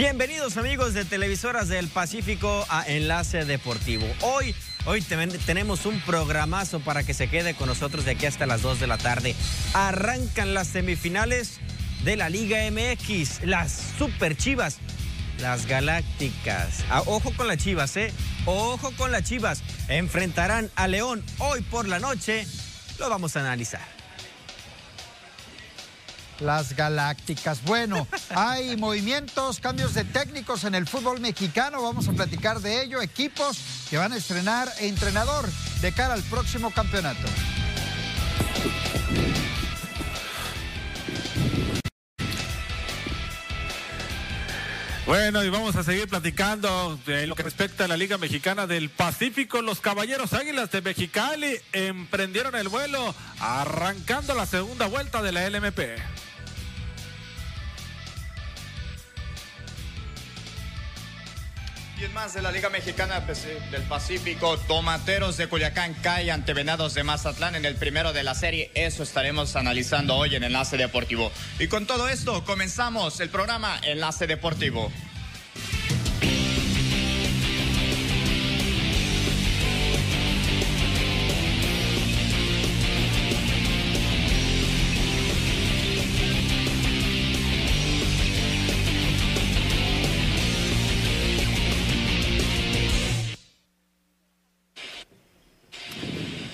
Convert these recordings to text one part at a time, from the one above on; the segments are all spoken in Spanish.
Bienvenidos amigos de Televisoras del Pacífico a Enlace Deportivo. Hoy, hoy tenemos un programazo para que se quede con nosotros de aquí hasta las 2 de la tarde. Arrancan las semifinales de la Liga MX, las Super Chivas, las Galácticas. Ah, ojo con las Chivas, ¿eh? Ojo con las Chivas. Enfrentarán a León hoy por la noche. Lo vamos a analizar. Las Galácticas. Bueno, hay movimientos, cambios de técnicos en el fútbol mexicano. Vamos a platicar de ello. Equipos que van a estrenar entrenador de cara al próximo campeonato. Bueno, y vamos a seguir platicando de lo que respecta a la Liga Mexicana del Pacífico. Los Caballeros Águilas de Mexicali emprendieron el vuelo arrancando la segunda vuelta de la LMP. Y es más de la Liga Mexicana del Pacífico, Tomateros de Culiacán cae ante Venados de Mazatlán en el primero de la serie. Eso estaremos analizando hoy en Enlace Deportivo. Y con todo esto comenzamos el programa Enlace Deportivo.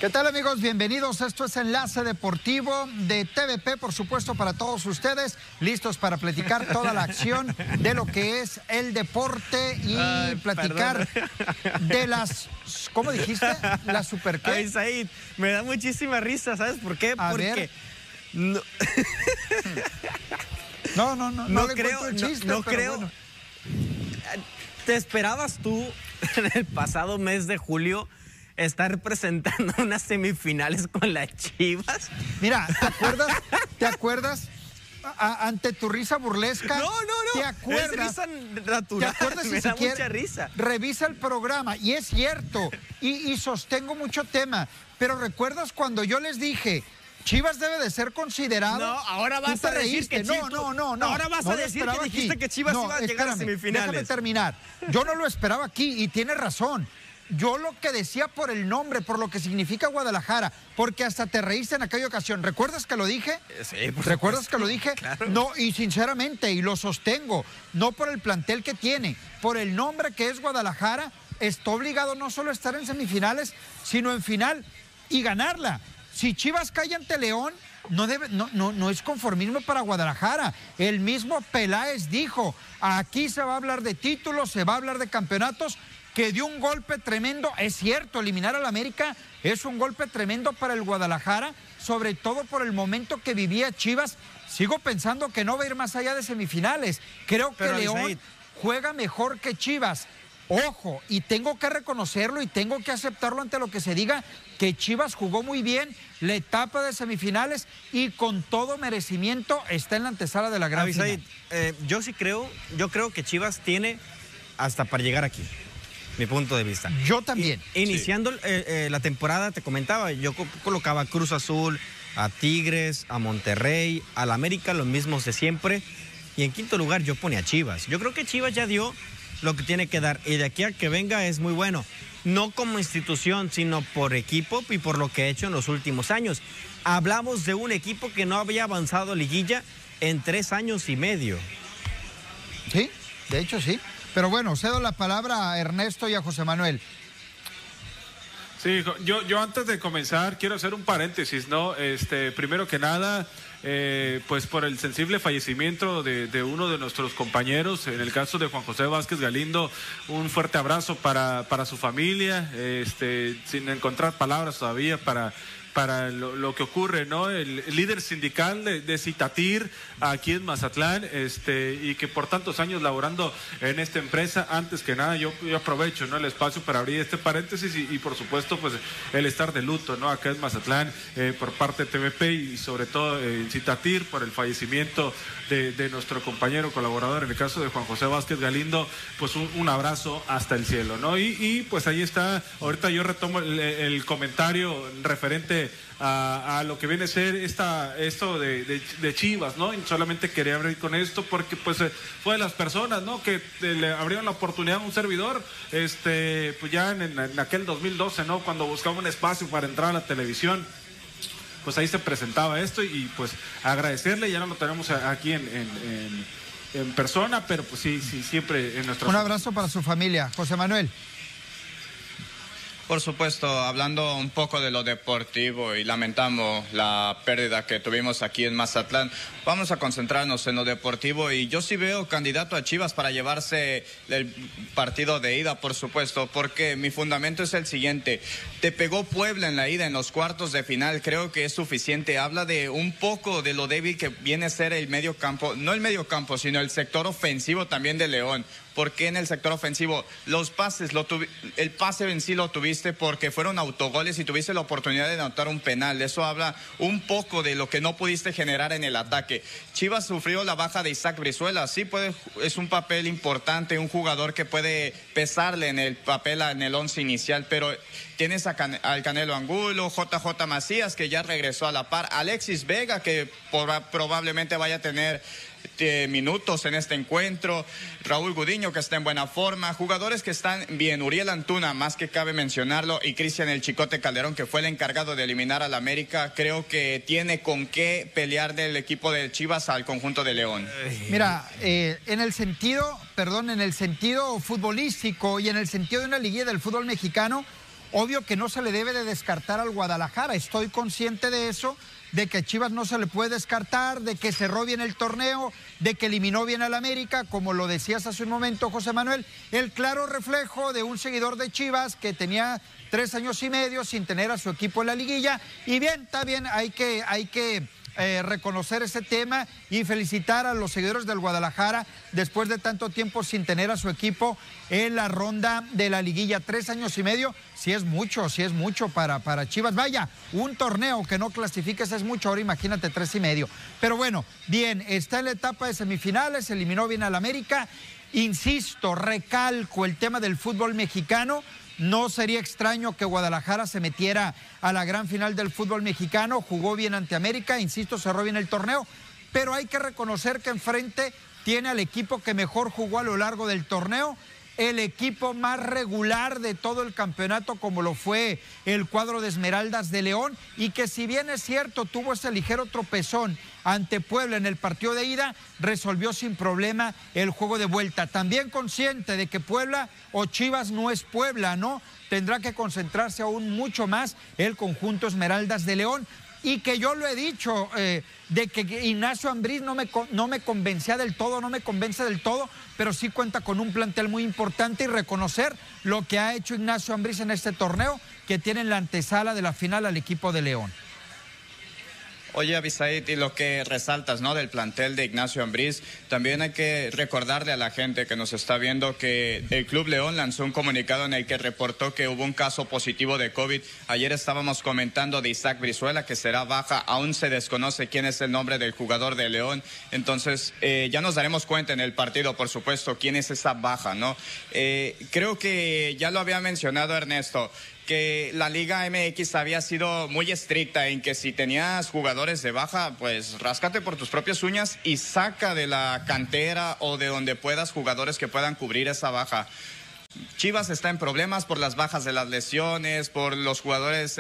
¿Qué tal amigos? Bienvenidos. Esto es Enlace Deportivo de TVP, por supuesto, para todos ustedes, listos para platicar toda la acción de lo que es el deporte y platicar de las, ¿cómo dijiste? La super qué. Ay, Said, me da muchísima risa, ¿sabes por qué? Porque no... no, no, no, no, creo, chiste, no, creo. ¿Te esperabas tú en el pasado mes de julio? Estar presentando unas semifinales con las Chivas. Mira, ¿te acuerdas? ¿Te acuerdas? ante tu risa burlesca. No, no, no. ¿Te acuerdas? Es risa natural. ¿Te acuerdas Me da mucha risa. Revisa el programa y es cierto. Y, y sostengo mucho tema. Pero ¿recuerdas cuando yo les dije, Chivas debe de ser considerado. No, ahora vas a decir que no, no, no, no. Ahora vas a decir que dijiste que Chivas iba a llegar a semifinales. Déjame terminar. Yo no lo esperaba aquí y tiene razón. Yo lo que decía por el nombre, por lo que significa Guadalajara, porque hasta te reíste en aquella ocasión. ¿Recuerdas que lo dije? Sí, por ¿Recuerdas que lo dije? Claro. No, y sinceramente, y lo sostengo, no por el plantel que tiene, por el nombre que es Guadalajara, está obligado no solo a estar en semifinales, sino en final y ganarla. Si Chivas cae ante León, no, debe, no, no, no es conformismo para Guadalajara. El mismo Peláez dijo, aquí se va a hablar de títulos, se va a hablar de campeonatos, que dio un golpe tremendo. Es cierto, eliminar al América es un golpe tremendo para el Guadalajara, sobre todo por el momento que vivía Chivas. Sigo pensando que no va a ir más allá de semifinales. Creo que León juega mejor que Chivas. Ojo, y tengo que reconocerlo y tengo que aceptarlo ante lo que se diga, que Chivas jugó muy bien la etapa de semifinales y con todo merecimiento está en la antesala de la gran final. Eh, yo sí creo, yo creo que Chivas tiene hasta para llegar aquí mi punto de vista. Yo también. iniciando eh, eh, la temporada, te comentaba, yo colocaba Cruz Azul, a Tigres, a Monterrey, al América, los mismos de siempre. Y en quinto lugar yo pone a Chivas. Yo creo que Chivas ya dio lo que tiene que dar. Y de aquí a que venga es muy bueno. No como institución, sino por equipo y por lo que ha hecho en los últimos años. Hablamos de un equipo que no había avanzado liguilla en tres años y medio. Sí, de hecho sí. Pero bueno, cedo la palabra a Ernesto y a José Manuel. Sí, yo, yo antes de comenzar quiero hacer un paréntesis, ¿no? Este, primero que nada, eh, pues por el sensible fallecimiento de, de, uno de nuestros compañeros, en el caso de Juan José Vázquez Galindo, un fuerte abrazo para, para su familia, este, sin encontrar palabras todavía para para lo, que ocurre, ¿no? El, líder sindical de, Citatir aquí en Mazatlán, este, y que por tantos años laborando en esta empresa, antes que nada yo, aprovecho, ¿no? El espacio para abrir este paréntesis y, por supuesto, pues el estar de luto, ¿no? Acá en Mazatlán eh, por parte de TVP y sobre todo en Citatir por el fallecimiento de, nuestro compañero colaborador, en el caso de Juan José Vázquez Galindo, pues un, abrazo hasta el cielo, ¿no? Y, pues ahí está, ahorita yo retomo el, comentario referente a, lo que viene a ser esta, esto de, Chivas, ¿no? Y solamente quería abrir con esto porque pues eh, fue de las personas, ¿no? Que le abrieron la oportunidad a un servidor, este, pues ya en, aquel 2012, ¿no? Cuando buscaba un espacio para entrar a la televisión pues ahí se presentaba esto y, pues agradecerle, ya no lo tenemos aquí en, en, persona, pero pues sí, sí, siempre en nuestra... Un abrazo para su familia, José Manuel. Por supuesto, hablando un poco de lo deportivo y lamentamos la pérdida que tuvimos aquí en Mazatlán, vamos a concentrarnos en lo deportivo y yo sí veo candidato a Chivas para llevarse el partido de ida, por supuesto, porque mi fundamento es el siguiente. Te pegó Puebla en la ida en los cuartos de final, creo que es suficiente. Habla de un poco de lo débil que viene a ser el medio campo, no el medio campo, sino el sector ofensivo también de León porque en el sector ofensivo los pases, lo el pase en sí lo tuviste porque fueron autogoles y tuviste la oportunidad de anotar un penal. Eso habla un poco de lo que no pudiste generar en el ataque. Chivas sufrió la baja de Isaac Brizuela, sí puede, es un papel importante, un jugador que puede pesarle en el papel en el once inicial, pero tienes al Canelo Angulo, JJ Macías que ya regresó a la par, Alexis Vega que probablemente vaya a tener eh, minutos en este encuentro. Raúl Gudiño, que está en buena forma. Jugadores que están bien. Uriel Antuna, más que cabe mencionarlo. Y Cristian El Chicote Calderón, que fue el encargado de eliminar al América. Creo que tiene con qué pelear del equipo de Chivas al conjunto de León. Mira, eh, en el sentido, perdón, en el sentido futbolístico y en el sentido de una liguilla del fútbol mexicano, obvio que no se le debe de descartar al Guadalajara. Estoy consciente de eso de que Chivas no se le puede descartar, de que cerró bien el torneo, de que eliminó bien al América, como lo decías hace un momento, José Manuel, el claro reflejo de un seguidor de Chivas que tenía tres años y medio sin tener a su equipo en la liguilla. Y bien, está bien, hay que, hay que eh, reconocer ese tema y felicitar a los seguidores del Guadalajara después de tanto tiempo sin tener a su equipo en la ronda de la liguilla. Tres años y medio, si es mucho, si es mucho para, para Chivas. Vaya, un torneo que no clasifiques es mucho, ahora imagínate tres y medio. Pero bueno, bien, está en la etapa de semifinales, eliminó bien al América. Insisto, recalco el tema del fútbol mexicano no sería extraño que Guadalajara se metiera a la gran final del fútbol mexicano, jugó bien ante América, insisto, cerró bien el torneo, pero hay que reconocer que enfrente tiene al equipo que mejor jugó a lo largo del torneo el equipo más regular de todo el campeonato como lo fue el cuadro de Esmeraldas de León y que si bien es cierto tuvo ese ligero tropezón ante Puebla en el partido de ida, resolvió sin problema el juego de vuelta. También consciente de que Puebla o Chivas no es Puebla, ¿no? Tendrá que concentrarse aún mucho más el conjunto Esmeraldas de León y que yo lo he dicho, eh, de que Ignacio Ambriz no me, no me convencía del todo, no me convence del todo, pero sí cuenta con un plantel muy importante y reconocer lo que ha hecho Ignacio Ambriz en este torneo, que tiene en la antesala de la final al equipo de León. Oye, Abisaid, y lo que resaltas, ¿no? Del plantel de Ignacio Ambriz, también hay que recordarle a la gente que nos está viendo que el Club León lanzó un comunicado en el que reportó que hubo un caso positivo de COVID. Ayer estábamos comentando de Isaac Brizuela, que será baja. Aún se desconoce quién es el nombre del jugador de León. Entonces, eh, ya nos daremos cuenta en el partido, por supuesto, quién es esa baja, ¿no? Eh, creo que ya lo había mencionado Ernesto que la Liga MX había sido muy estricta en que si tenías jugadores de baja, pues ráscate por tus propias uñas y saca de la cantera o de donde puedas jugadores que puedan cubrir esa baja. Chivas está en problemas por las bajas de las lesiones, por los jugadores,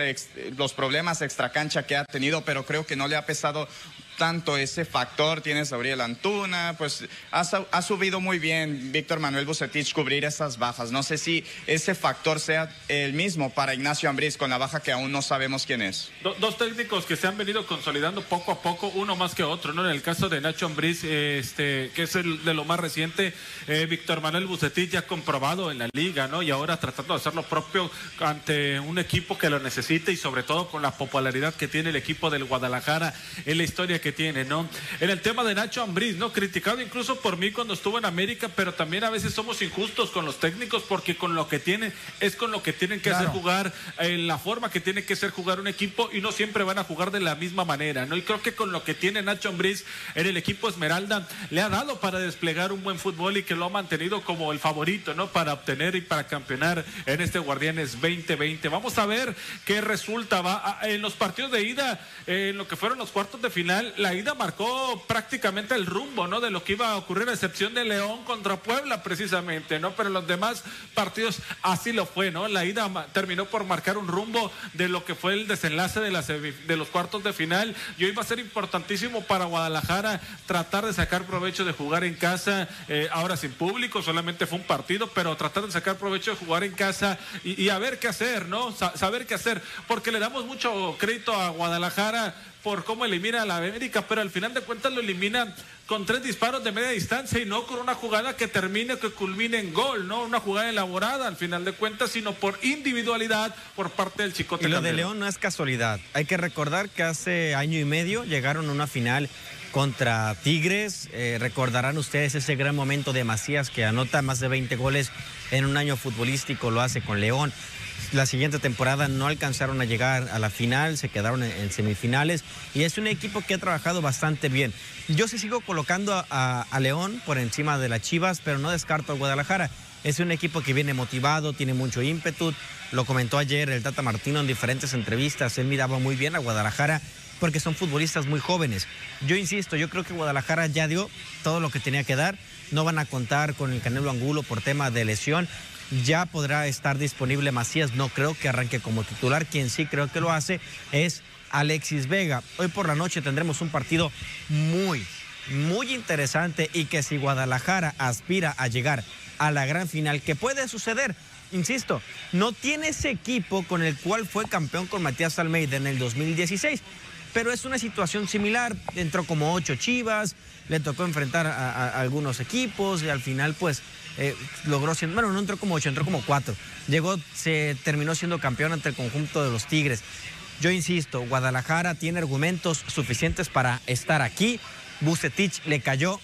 los problemas extracancha que ha tenido, pero creo que no le ha pesado tanto ese factor. Tienes a Antuna, pues ha, subido muy bien Víctor Manuel Bucetich cubrir esas bajas. No sé si ese factor sea el mismo para Ignacio Ambriz con la baja que aún no sabemos quién es. dos técnicos que se han venido consolidando poco a poco, uno más que otro, ¿no? En el caso de Nacho Ambriz, este, que es el de lo más reciente, eh, Víctor Manuel Bucetich ya comprobado en la liga, ¿no? Y ahora tratando de hacer lo propio ante un equipo que lo necesite y sobre todo con la popularidad que tiene el equipo del Guadalajara en la historia que que tiene, ¿no? En el tema de Nacho Ambriz, ¿no? Criticado incluso por mí cuando estuvo en América, pero también a veces somos injustos con los técnicos porque con lo que tienen es con lo que tienen que hacer jugar, en la forma que tiene que ser jugar un equipo y no siempre van a jugar de la misma manera, ¿no? Y creo que con lo que tiene Nacho Ambriz en el equipo Esmeralda le ha dado para desplegar un buen fútbol y que lo ha mantenido como el favorito, ¿no? Para obtener y para campeonar en este Guardianes 2020. Vamos a ver qué resulta. Va en los partidos de ida, en lo que fueron los cuartos de final, la ida marcó prácticamente el rumbo, ¿no? De lo que iba a ocurrir, a excepción de León contra Puebla, precisamente, ¿no? Pero los demás partidos así lo fue, ¿no? La ida terminó por marcar un rumbo de lo que fue el desenlace de, de los cuartos de final. Y hoy va a ser importantísimo para Guadalajara tratar de sacar provecho de jugar en casa, eh, ahora sin público, solamente fue un partido, pero tratar de sacar provecho de jugar en casa y a ver qué hacer, ¿no? saber qué hacer, porque le damos mucho crédito a Guadalajara por cómo elimina a la América, pero al final de cuentas lo elimina con tres disparos de media distancia y no con una jugada que termine, que culmine en gol, no una jugada elaborada al final de cuentas, sino por individualidad por parte del Chicote. Y lo de León no es casualidad. Hay que recordar que hace año y medio llegaron a una final contra Tigres. Eh, recordarán ustedes ese gran momento de Macías que anota más de 20 goles en un año futbolístico, lo hace con León. La siguiente temporada no alcanzaron a llegar a la final, se quedaron en, semifinales y es un equipo que ha trabajado bastante bien. Yo sí sigo colocando a, León por encima de las Chivas, pero no descarto a Guadalajara. Es un equipo que viene motivado, tiene mucho ímpetu. Lo comentó ayer el Tata Martino en diferentes entrevistas. Él miraba muy bien a Guadalajara porque son futbolistas muy jóvenes. Yo insisto, yo creo que Guadalajara ya dio todo lo que tenía que dar. No van a contar con el Canelo Angulo por tema de lesión. Ya podrá estar disponible Macías. No creo que arranque como titular. Quien sí creo que lo hace es Alexis Vega. Hoy por la noche tendremos un partido muy, muy interesante y que si Guadalajara aspira a llegar a la gran final, que puede suceder, insisto, no tiene ese equipo con el cual fue campeón con Matías Almeida en el 2016 pero es una situación similar. Entró como ocho chivas, le tocó enfrentar a, algunos equipos y al final, pues, eh, logró siendo, bueno, no entró como ocho, entró como cuatro. Llegó, se terminó siendo campeón ante el conjunto de los Tigres. Yo insisto, Guadalajara tiene argumentos suficientes para estar aquí. Bucetich le cayó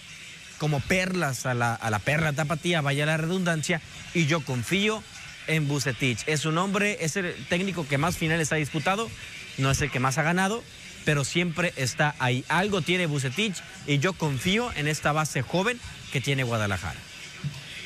como perlas a la, a la perla tapatía, vaya la redundancia, y yo confío en Bucetich. Es un hombre, es el técnico que más finales ha disputado, no es el que más ha ganado, pero siempre está ahí. Algo tiene Bucetich y yo confío en esta base joven que tiene Guadalajara.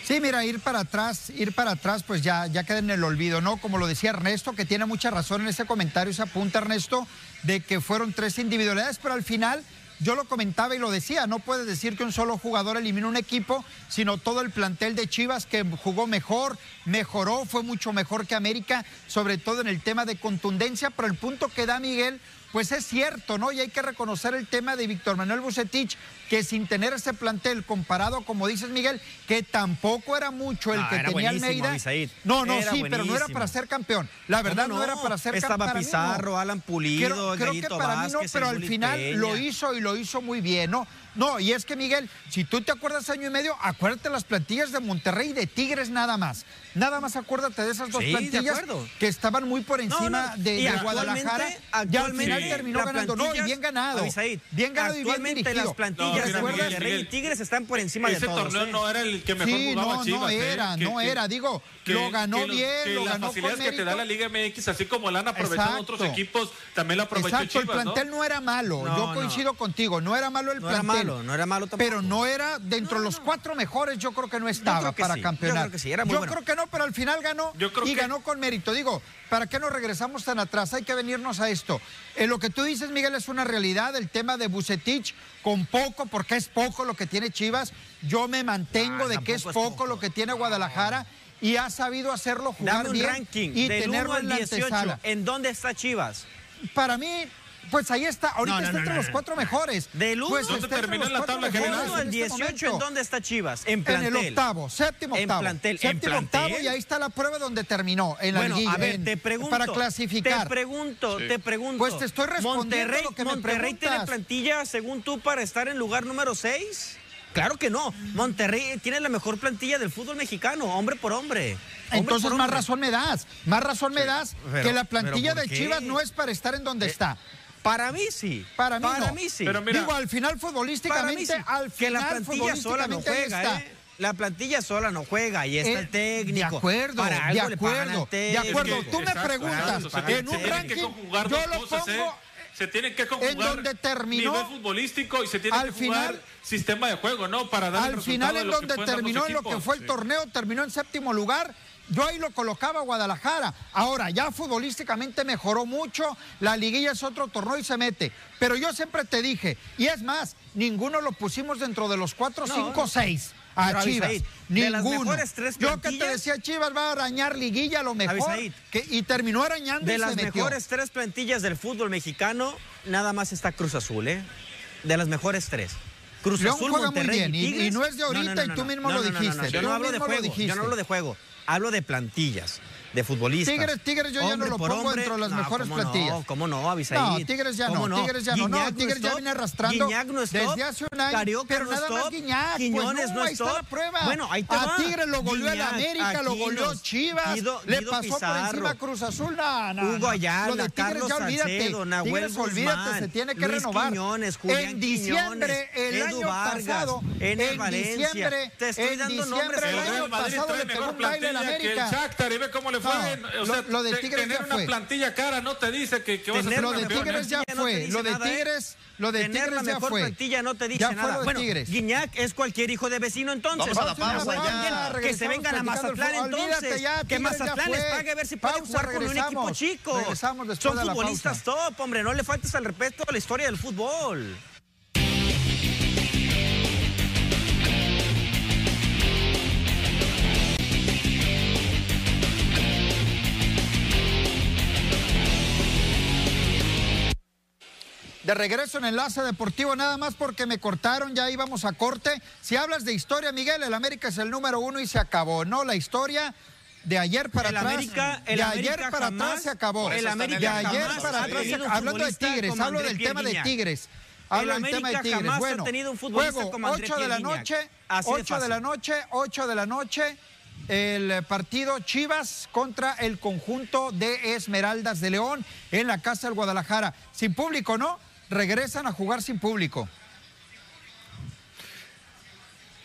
Sí, mira, ir para atrás, ir para atrás, pues ya, ya queda en el olvido, ¿no? Como lo decía Ernesto, que tiene mucha razón en ese comentario, se apunta Ernesto, de que fueron tres individualidades, pero al final yo lo comentaba y lo decía, no puedes decir que un solo jugador eliminó un equipo, sino todo el plantel de Chivas que jugó mejor, mejoró, fue mucho mejor que América, sobre todo en el tema de contundencia, pero el punto que da Miguel pues es cierto, ¿no? Y hay que reconocer el tema de Víctor Manuel Bucetich, que sin tener ese plantel comparado, como dices Miguel, que tampoco era mucho el que tenía Almeida. No, no, sí, pero no era para ser campeón. La verdad no, era para ser campeón. Estaba Pizarro, Alan Pulido, creo, creo que para mí no, pero al final lo hizo y lo hizo muy bien, ¿no? No, y es que Miguel, si tú te acuerdas año y medio, acuérdate las plantillas de Monterrey y de Tigres nada más. Nada más acuérdate de esas dos plantillas que estaban muy por encima de, Guadalajara. Ya al final terminó ganando. No, y bien ganado. bien ganado y bien dirigido. las plantillas de Monterrey y Tigres están por encima de todos. Ese torneo ¿eh? no era el que mejor sí, jugaba no, Chivas. no ¿eh? era, no era. Digo, lo ganó bien, lo ganó con mérito. que te da la Liga MX, así como la han aprovechado otros equipos, también la aprovechó Exacto, el plantel no era malo. Yo coincido contigo, no era malo el plantel. No era malo, no era malo tampoco. Pero no era dentro de los cuatro mejores, yo creo que no estaba para campeonar. Yo creo que sí, era muy Yo creo que no, pero al final ganó y ganó con mérito. Digo, ¿para qué nos regresamos tan atrás? Hay que venirnos a esto. En lo que tú dices, Miguel, es una realidad. El tema de Bucetich, con poco, porque es poco lo que tiene Chivas. Yo me mantengo ah, de que es poco, lo que tiene Guadalajara y ha sabido hacerlo jugar Dame un ranking y tenerlo en 18. ¿En dónde está Chivas? Para mí, pues ahí está, ahorita está entre los cuatro mejores. Del 1 pues ¿Dónde terminó la tabla general? al 18, este ¿en dónde está Chivas? En plantel. En el octavo, séptimo octavo. En plantel. Séptimo octavo y ahí está la prueba donde terminó, en la bueno, a ver, te pregunto. Para clasificar. Te pregunto, te pregunto. Pues te estoy respondiendo Monterrey, lo que Monterrey me tiene plantilla, según tú, para estar en lugar número 6. Claro que no. Monterrey tiene la mejor plantilla del fútbol mexicano, hombre por hombre. Entonces más razón me das, más razón me das que la plantilla de Chivas no es para estar en donde eh, está Para mí sí. Para mí Para no. mí sí. Pero mira, Digo, al final futbolísticamente, sí. al que la final plantilla sola no juega, está. ¿eh? La plantilla sola no juega, ahí está Eh, el técnico. De acuerdo, Para de algo le pagan al acuerdo, de acuerdo. Tú me exacto, preguntas, en un ranking, yo lo cosas, ¿eh? pongo Se tienen que conjugar donde terminó- nivel futbolístico y se tiene al que jugar final- sistema de juego, ¿no? Para dar Al final, en donde terminó, en lo que fue el Sí. torneo, terminó en séptimo lugar. Yo ahí lo colocaba a Guadalajara. Ahora, ya futbolísticamente mejoró mucho. La liguilla es otro torneo y se mete. Pero yo siempre te dije, y es más, ninguno lo pusimos dentro de los cuatro, No. cinco, seis. A Pero, Chivas. Abisaid, de las Ninguno. tres Yo que te decía, Chivas va a arañar liguilla a lo mejor. Abisaid, que- y terminó arañando De y las se metió. mejores tres plantillas del fútbol mexicano, nada más está Cruz Azul, ¿eh? De las mejores tres. Cruz León Azul, juega muy Monterrey bien, y- y Tigres. y no es de ahorita, y tú mismo lo dijiste. Yo no hablo de juego, dijiste. yo no hablo de juego, hablo de plantillas, de futbolistas. Tigres, Tigres, yo ya no Hombre lo por pongo hombre, dentro de las no, mejores ¿cómo plantillas. No, ¿Cómo no, Abisaid? No, Tigres ya ¿Cómo no, Tigres ya no, no, Tigres es ya viene arrastrando Guiñac no desde hace un año, Carioca pero no nada más Guiñac, Quiñones pues no, no ahí es está la prueba. Bueno, ahí te a va. Tigres lo goleó el América, lo goleó Chivas, Guido- le Guido pasó por Pizarro, encima a Cruz Azul, no, no, Hugo. Ayala, Lo de Tigres Carlos ya olvídate, Salcedo, Nahuel Tigres olvídate, Guzmán, se tiene que Luis renovar. Quiñones, Julián en diciembre, Quiñones, el año Vargas, pasado, Ener en Valencia. diciembre, Te estoy en dando nombres diciembre el año Real Madrid pasado trae le pegó mejor un baile plantilla al que el América. Shakhtar y ve cómo le fue. No, o sea, lo- lo de Tigres tener ya una fue. plantilla cara no te dice que, que vas a Tener ser Lo la de. Tigres ya plantilla no te fue, lo de nada, ¿eh? Tigres, lo de Tener Tigres la ya mejor fue. plantilla no te dice Ya fue nada. bueno, Tigres. Guiñac es cualquier hijo de vecino entonces. Vamos a la pausa muy ya. bien, Que se vengan a Mazatlán entonces. Ya, que ya Mazatlán les pague a ver si pueden jugar con un equipo chico. Son futbolistas top, hombre. No le faltes al respeto a la historia del fútbol. De regreso en Enlace Deportivo, nada más porque me cortaron, ya íbamos a corte. Si hablas de historia, Miguel, el América es el número uno y se acabó. No, la historia de ayer para El atrás. América- el de América ayer para jamás- atrás se acabó. El el de América ayer jamás para ha atrás, se- tenido un hablando de Tigres, hablo del tema de. Tigres. Hablo El del tema de América Tigres. Bueno, tenido un futbolista juego, como André 8 de la noche, Así de 8 de la noche, 8 de la noche, el partido Chivas contra el conjunto de Esmeraldas de León en la Casa del Guadalajara. Sin público, ¿no? Regresan a jugar sin público.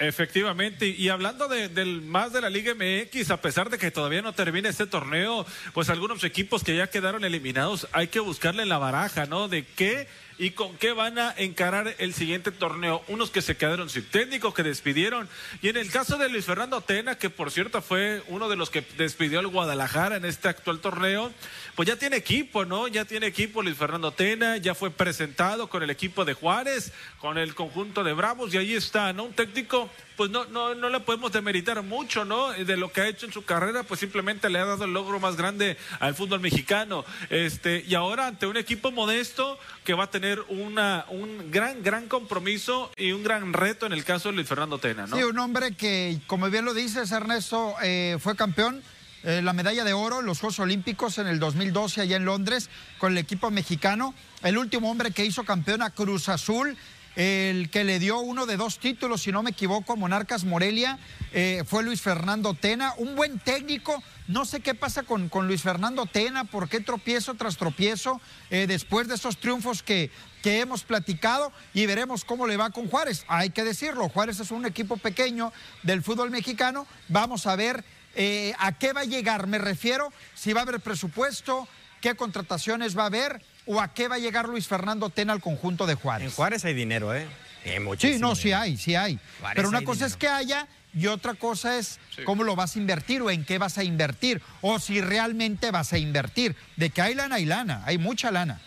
Efectivamente, y hablando de, del más de la Liga MX, a pesar de que todavía no termina este torneo, pues algunos equipos que ya quedaron eliminados, hay que buscarle la baraja, ¿no? De qué y con qué van a encarar el siguiente torneo. Unos que se quedaron sin técnico, que despidieron. Y en el caso de Luis Fernando Tena, que por cierto fue uno de los que despidió al Guadalajara en este actual torneo, pues ya tiene equipo, ¿no? Ya tiene equipo Luis Fernando Tena, ya fue presentado con el equipo de Juárez, con el conjunto de Bravos, y ahí está, ¿no? Un técnico, pues no, no, no le podemos demeritar mucho, ¿no? De lo que ha hecho en su carrera, pues simplemente le ha dado el logro más grande al fútbol mexicano. Este, y ahora ante un equipo modesto que va a tener una, un gran, gran compromiso y un gran reto en el caso de Luis Fernando Tena, ¿no? Sí, un hombre que, como bien lo dices, Ernesto, eh, fue campeón. eh, la medalla de oro en los Juegos Olímpicos en el 2012 allá en Londres con el equipo mexicano. El último hombre que hizo campeón a Cruz Azul, el que le dio uno de dos títulos, si no me equivoco, Monarcas Morelia, eh, fue Luis Fernando Tena. Un buen técnico. No sé qué pasa con, con Luis Fernando Tena, por qué tropiezo tras tropiezo eh, después de esos triunfos que, que hemos platicado y veremos cómo le va con Juárez. Hay que decirlo, Juárez es un equipo pequeño del fútbol mexicano. Vamos a ver eh, a qué va a llegar. Me refiero si va a haber presupuesto, qué contrataciones va a haber o a qué va a llegar Luis Fernando Tena al conjunto de En Juárez. Juárez hay dinero, ¿eh? Eh, Sí, no, sí hay, sí hay. Juárez Pero una hay cosa es que haya y otra cosa es cómo lo vas a invertir o en qué vas a invertir o si realmente vas a invertir. De que hay lana, hay lana, hay mucha lana.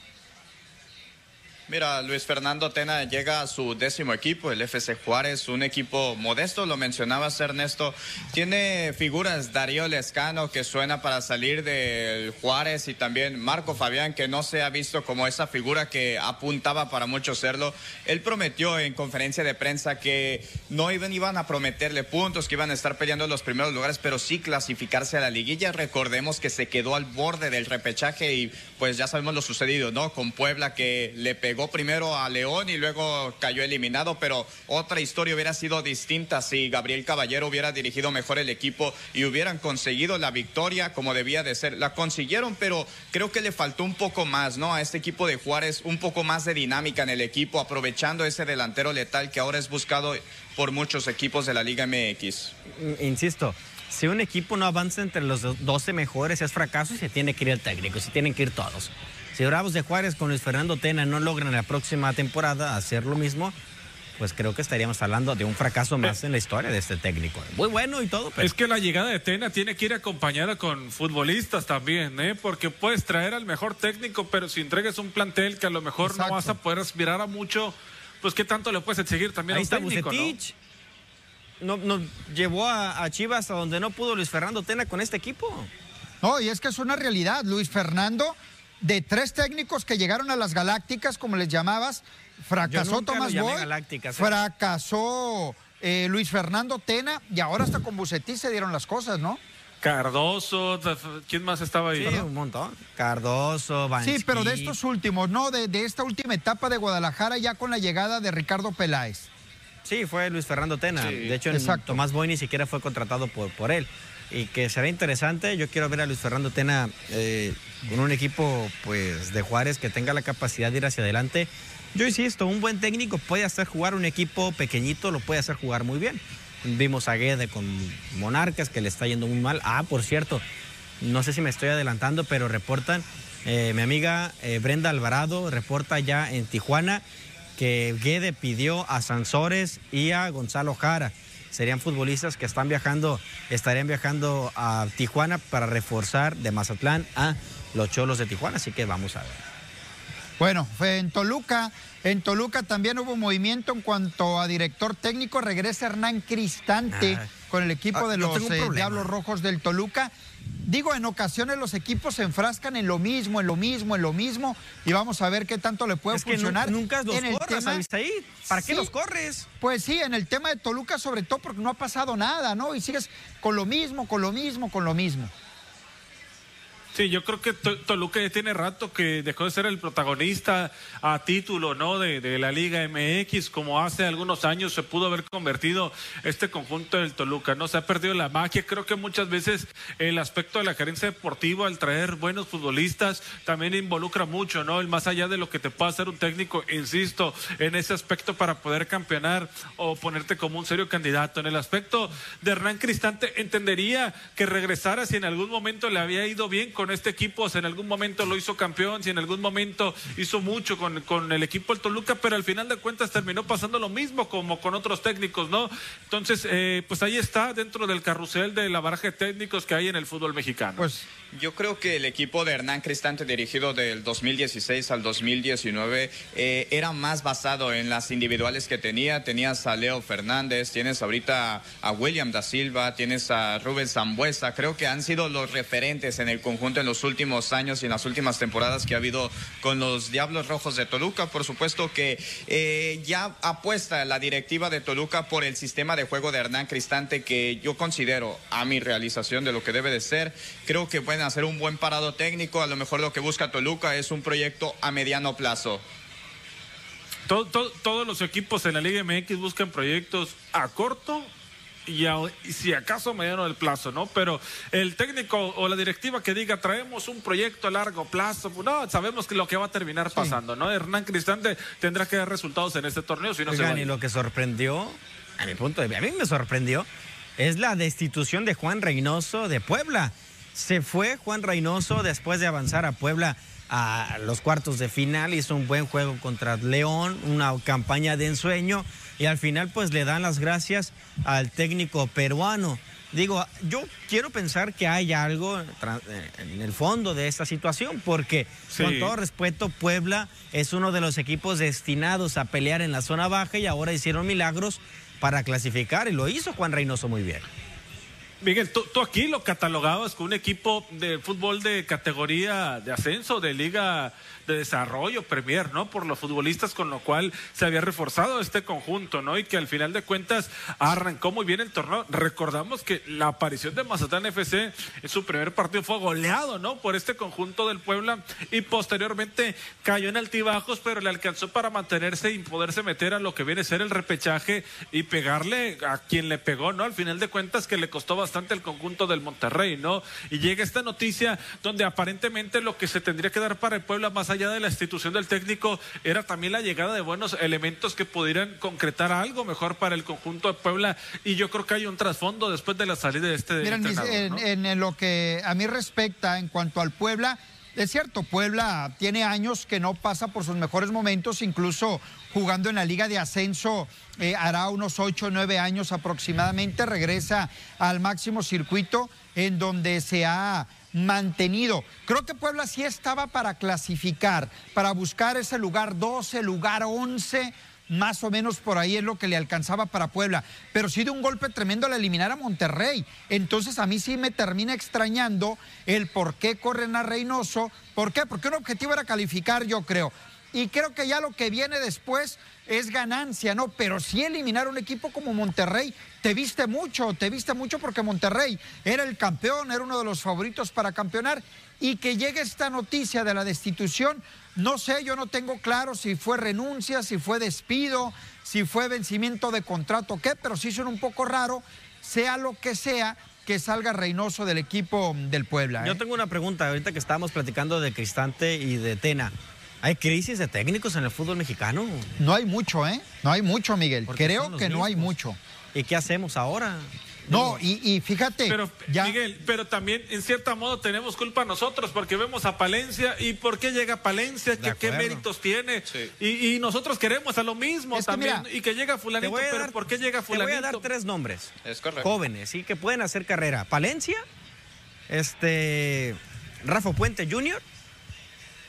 Mira, Luis Fernando Tena llega a su décimo equipo, el FC Juárez, un equipo modesto, lo mencionabas Ernesto. Tiene figuras Darío Lescano que suena para salir del Juárez y también Marco Fabián que no se ha visto como esa figura que apuntaba para mucho serlo. Él prometió en conferencia de prensa que no iban, iban a prometerle puntos, que iban a estar peleando los primeros lugares, pero sí clasificarse a la liguilla. Recordemos que se quedó al borde del repechaje y pues ya sabemos lo sucedido, ¿no? Con Puebla que le pegó llegó primero a León y luego cayó eliminado, pero otra historia hubiera sido distinta si Gabriel Caballero hubiera dirigido mejor el equipo y hubieran conseguido la victoria como debía de ser. La consiguieron, pero creo que le faltó un poco más, ¿no? A este equipo de Juárez, un poco más de dinámica en el equipo, aprovechando ese delantero letal que ahora es buscado por muchos equipos de la Liga MX. Mm, insisto, si un equipo no avanza entre los 12 mejores es fracaso y se tiene que ir el técnico, se tienen que ir todos. Si Bravos de Juárez con Luis Fernando Tena no logran en la próxima temporada hacer lo mismo, pues creo que estaríamos hablando de un fracaso más en la historia de este técnico. Muy bueno y todo, pero... Es que la llegada de Tena tiene que ir acompañada con futbolistas también, ¿eh? Porque puedes traer al mejor técnico, pero si entregues un plantel que a lo mejor no vas a poder aspirar a mucho, pues qué tanto le puedes exigir también a un técnico, ¿no? Nos llevó a, a Chivas a donde no pudo Luis Fernando Tena con este equipo. No, y es que es una realidad. Luis Fernando, de tres técnicos que llegaron a las Galácticas, como les llamabas, Fracasó Tomás Boy, ¿eh? fracasó eh, Luis Fernando Tena y ahora hasta con Bucetí se dieron las cosas, ¿no? Cardoso, ¿quién más estaba ahí? Sí, un montón. Cardoso, Bansky. Sí, pero de estos últimos, ¿no? De, esta última etapa de Guadalajara ya con la llegada de Ricardo Peláez. Sí, fue Luis Fernando Tena. de hecho, Tomás Boy ni siquiera fue contratado por, por él. Y que será interesante, yo quiero ver a Luis Fernando Tena eh, con un equipo pues de Juárez que tenga la capacidad de ir hacia adelante yo insisto, un buen técnico puede hacer jugar un equipo pequeñito, lo puede hacer jugar muy bien. Vimos a Guede con Monarcas que le está yendo muy mal. Ah, por cierto, no sé si me estoy adelantando, pero reportan, eh, mi amiga eh, Brenda Alvarado reporta ya en Tijuana que Guede pidió a Sansores y a Gonzalo Jara. Serían futbolistas que están viajando, estarían viajando a Tijuana para reforzar de Mazatlán a los Cholos de Tijuana, así que vamos a ver. Bueno, en Toluca, en Toluca también hubo movimiento en cuanto a director técnico. Regresa Hernán Cristante ah. con el equipo ah, de los eh, Diablos Rojos del Toluca. Digo, en ocasiones los equipos se enfrascan en lo mismo, en lo mismo, en lo mismo, y vamos a ver qué tanto le puede funcionar. nunca los en corres, ahí. ¿Para qué los corres? Pues sí, en el tema de Toluca, sobre todo porque no ha pasado nada, ¿no? Y sigues con lo mismo, con lo mismo, con lo mismo. Sí, yo creo que Toluca ya tiene rato que dejó de ser el protagonista a título ¿no? De, la Liga MX, como hace algunos años se pudo haber convertido este conjunto del Toluca. No se ha perdido la magia. Creo que muchas veces el aspecto de la carencia deportiva al traer buenos futbolistas también involucra mucho, ¿no? El más allá de lo que te pueda hacer un técnico, insisto, en ese aspecto para poder campeonar o ponerte como un serio candidato. En el aspecto de Hernán Cristante, entendería que regresara si en algún momento le había ido bien con con este equipo, si en algún momento lo hizo campeón, si en algún momento hizo mucho con, con el equipo del Toluca, pero al final de cuentas terminó pasando lo mismo como con otros técnicos, ¿no? Entonces, eh, pues ahí está dentro del carrusel de la baraja de técnicos que hay en el fútbol mexicano. Pues yo creo que el equipo de Hernán Cristante dirigido del 2016 al 2019 eh, era más basado en las individuales que tenía. Tenías a Leo Fernández, tienes ahorita a William da Silva, tienes a Rubén Zambuesa. Creo que han sido los referentes en el conjunto en los últimos años y en las últimas temporadas que ha habido con los Diablos Rojos de Toluca. Por supuesto que eh, ya apuesta la directiva de Toluca por el sistema de juego de Hernán Cristante que yo considero a mi realización de lo que debe de ser. Creo que pueden hacer un buen parado técnico. A lo mejor lo que busca Toluca es un proyecto a mediano plazo. todos los equipos en la Liga MX buscan proyectos a corto y, si acaso mediano del plazo, ¿no? Pero el técnico o la directiva que diga traemos un proyecto a largo plazo, pues no, sabemos que lo que va a terminar pasando, ¿no? Hernán Cristante tendrá que dar resultados en este torneo, si no se y lo que sorprendió, a mi punto de vista, a mí me sorprendió, es la destitución de Juan Reynoso de Puebla. Se fue Juan Reynoso después de avanzar a Puebla a los cuartos de final, hizo un buen juego contra León, una campaña de ensueño y al final pues le dan las gracias al técnico peruano. Digo, yo quiero pensar que hay algo en el fondo de esta situación, porque con todo respeto, Puebla es uno de los equipos destinados a pelear en la zona baja y ahora hicieron milagros para clasificar y lo hizo Juan Reynoso muy bien. Miguel, tú, aquí lo catalogabas con un equipo de fútbol de categoría de ascenso, de liga de desarrollo Premier, ¿no? Por los futbolistas, con lo cual se había reforzado este conjunto, ¿no? Y que al final de cuentas arrancó muy bien el torneo. Recordamos que la aparición de Mazatlán FC en su primer partido fue goleado, ¿no? Por este conjunto del Puebla y posteriormente cayó en altibajos, pero le alcanzó para mantenerse y poderse meter a lo que viene a ser el repechaje y pegarle a quien le pegó, ¿no? Al final de cuentas que le costó bastante el conjunto del Monterrey, ¿no? Y llega esta noticia donde aparentemente lo que se tendría que dar para el Puebla más allá de la institución del técnico era también la llegada de buenos elementos que pudieran concretar algo mejor para el conjunto de Puebla y yo creo que hay un trasfondo después de la salida de este Miren, en, en lo que a mí respecta en cuanto al Puebla es cierto, Puebla tiene años que no pasa por sus mejores momentos, incluso jugando en la Liga de Ascenso eh, hará unos ocho o nueve años aproximadamente, regresa al máximo circuito en donde se ha mantenido. Creo que Puebla sí estaba para clasificar, para buscar ese lugar 12, lugar 11 más o menos por ahí es lo que le alcanzaba para Puebla, pero sí de un golpe tremendo al eliminar a Monterrey. Entonces a mí sí me termina extrañando el por qué corren a Reynoso. ¿Por qué? Porque un objetivo era calificar, yo creo. Y creo que ya lo que viene después es ganancia, ¿no? Pero sí eliminar un equipo como Monterrey, te viste mucho, te viste mucho porque Monterrey era el campeón, era uno de los favoritos para campeonar. Y que llegue esta noticia de la destitución, no sé, yo no tengo claro si fue renuncia, si fue despido, si fue vencimiento de contrato, qué, pero sí son un poco raro, sea lo que sea, que salga Reynoso del equipo del Puebla. Yo ¿eh? tengo una pregunta, ahorita que estábamos platicando de Cristante y de Tena. ¿Hay crisis de técnicos en el fútbol mexicano? No hay mucho, ¿eh? No hay mucho, Miguel. Creo que no hay mucho. ¿Y qué hacemos ahora? No, y, fíjate. Pero, Miguel, pero también en cierto modo tenemos culpa nosotros porque vemos a Palencia y por qué llega Palencia, qué méritos tiene. Y, nosotros queremos a lo mismo también. y que llega Fulanito, pero ¿por qué llega Fulanito? Te voy a dar tres nombres. Jóvenes, ¿sí? Que pueden hacer carrera. Palencia, este. Rafa Puente Jr.